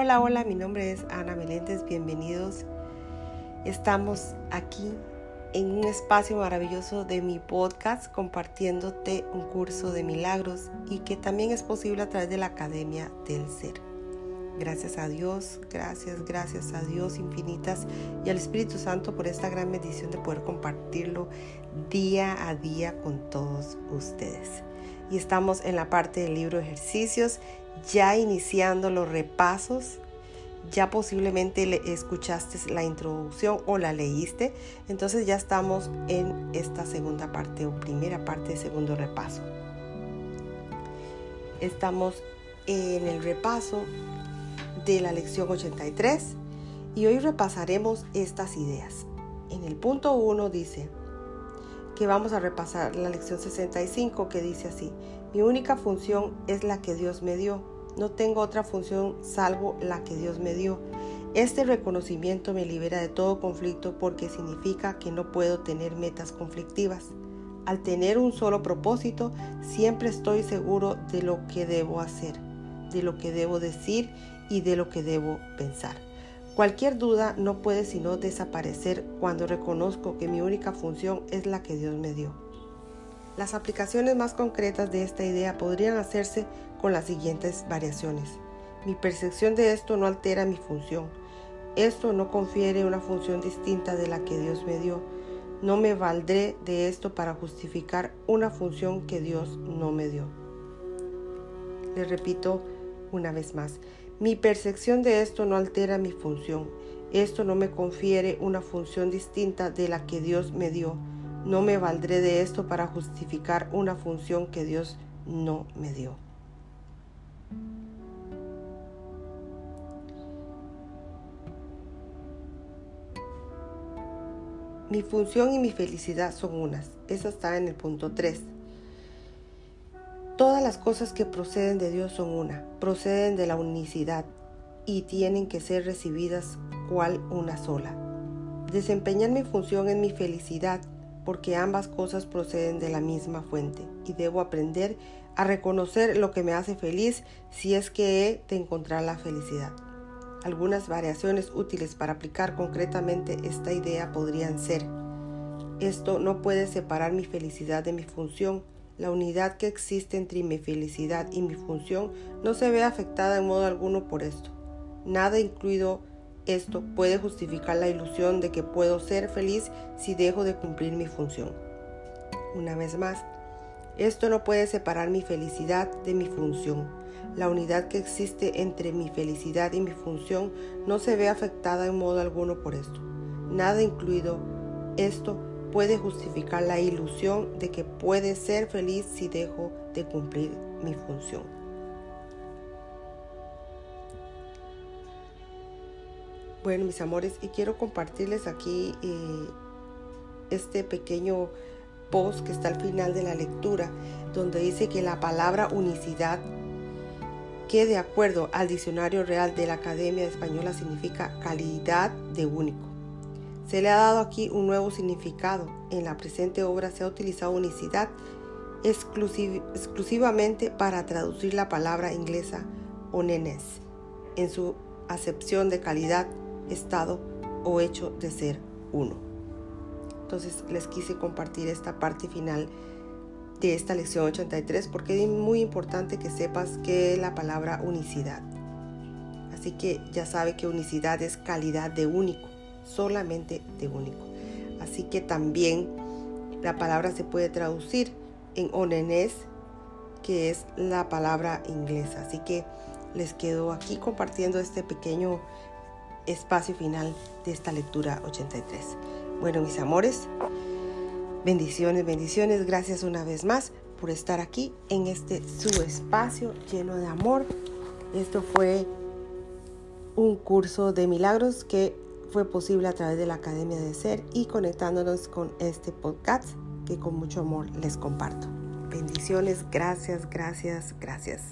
Hola, hola, mi nombre es Ana Meléndez, bienvenidos. Estamos aquí en un espacio maravilloso de mi podcast compartiéndote un curso de milagros y que también es posible a través de la Academia del Ser. Gracias a Dios, gracias, gracias a Dios infinitas y al Espíritu Santo por esta gran bendición de poder compartirlo día a día con todos ustedes. Y estamos en la parte del libro ejercicios, ya iniciando los repasos ya posiblemente le escuchaste la introducción o la leíste, entonces ya estamos en esta segunda parte o primera parte de segundo repaso. Estamos en el repaso de la lección 83 y hoy repasaremos estas ideas. En el punto 1 dice que vamos a repasar la lección 65 que dice así, mi única función es la que Dios me dio no tengo otra función salvo la que Dios me dio. Este reconocimiento me libera de todo conflicto porque significa que no puedo tener metas conflictivas. Al tener un solo propósito, siempre estoy seguro de lo que debo hacer, de lo que debo decir y de lo que debo pensar. Cualquier duda no puede sino desaparecer cuando reconozco que mi única función es la que Dios me dio. Las aplicaciones más concretas de esta idea podrían hacerse con las siguientes variaciones. Mi percepción de esto no altera mi función. Esto no confiere una función distinta de la que Dios me dio. No me valdré de esto para justificar una función que Dios no me dio. Le repito una vez más. Mi percepción de esto no altera mi función. Esto no me confiere una función distinta de la que Dios me dio. No me valdré de esto para justificar una función que Dios no me dio. Mi función y mi felicidad son unas. Eso está en el punto 3. Todas las cosas que proceden de Dios son una, proceden de la unicidad y tienen que ser recibidas cual una sola. Desempeñar mi función en mi felicidad porque ambas cosas proceden de la misma fuente y debo aprender a reconocer lo que me hace feliz si es que he de encontrar la felicidad. Algunas variaciones útiles para aplicar concretamente esta idea podrían ser, esto no puede separar mi felicidad de mi función. La unidad que existe entre mi felicidad y mi función no se ve afectada en modo alguno por esto. Nada incluido esto puede justificar la ilusión de que puedo ser feliz si dejo de cumplir mi función. Una vez más, esto no puede separar mi felicidad de mi función. La unidad que existe entre mi felicidad y mi función no se ve afectada en modo alguno por esto. Nada incluido esto puede justificar la ilusión de que puede ser feliz si dejo de cumplir mi función. Bueno, mis amores, y quiero compartirles aquí eh, este pequeño post que está al final de la lectura, donde dice que la palabra unicidad, que de acuerdo al diccionario real de la Academia Española significa calidad de único. Se le ha dado aquí un nuevo significado. En la presente obra se ha utilizado unicidad exclusivamente para traducir la palabra inglesa onenes en su acepción de calidad estado o hecho de ser uno. Entonces les quise compartir esta parte final de esta lección 83 porque es muy importante que sepas que la palabra unicidad. Así que ya sabe que unicidad es calidad de único, solamente de único. Así que también la palabra se puede traducir en onenes, que es la palabra inglesa. Así que les quedo aquí compartiendo este pequeño espacio final de esta lectura 83. Bueno, mis amores, bendiciones, bendiciones. Gracias una vez más por estar aquí en este su espacio lleno de amor. Esto fue un curso de milagros que fue posible a través de la Academia de Ser y conectándonos con este podcast que con mucho amor les comparto. Bendiciones, gracias, gracias, gracias.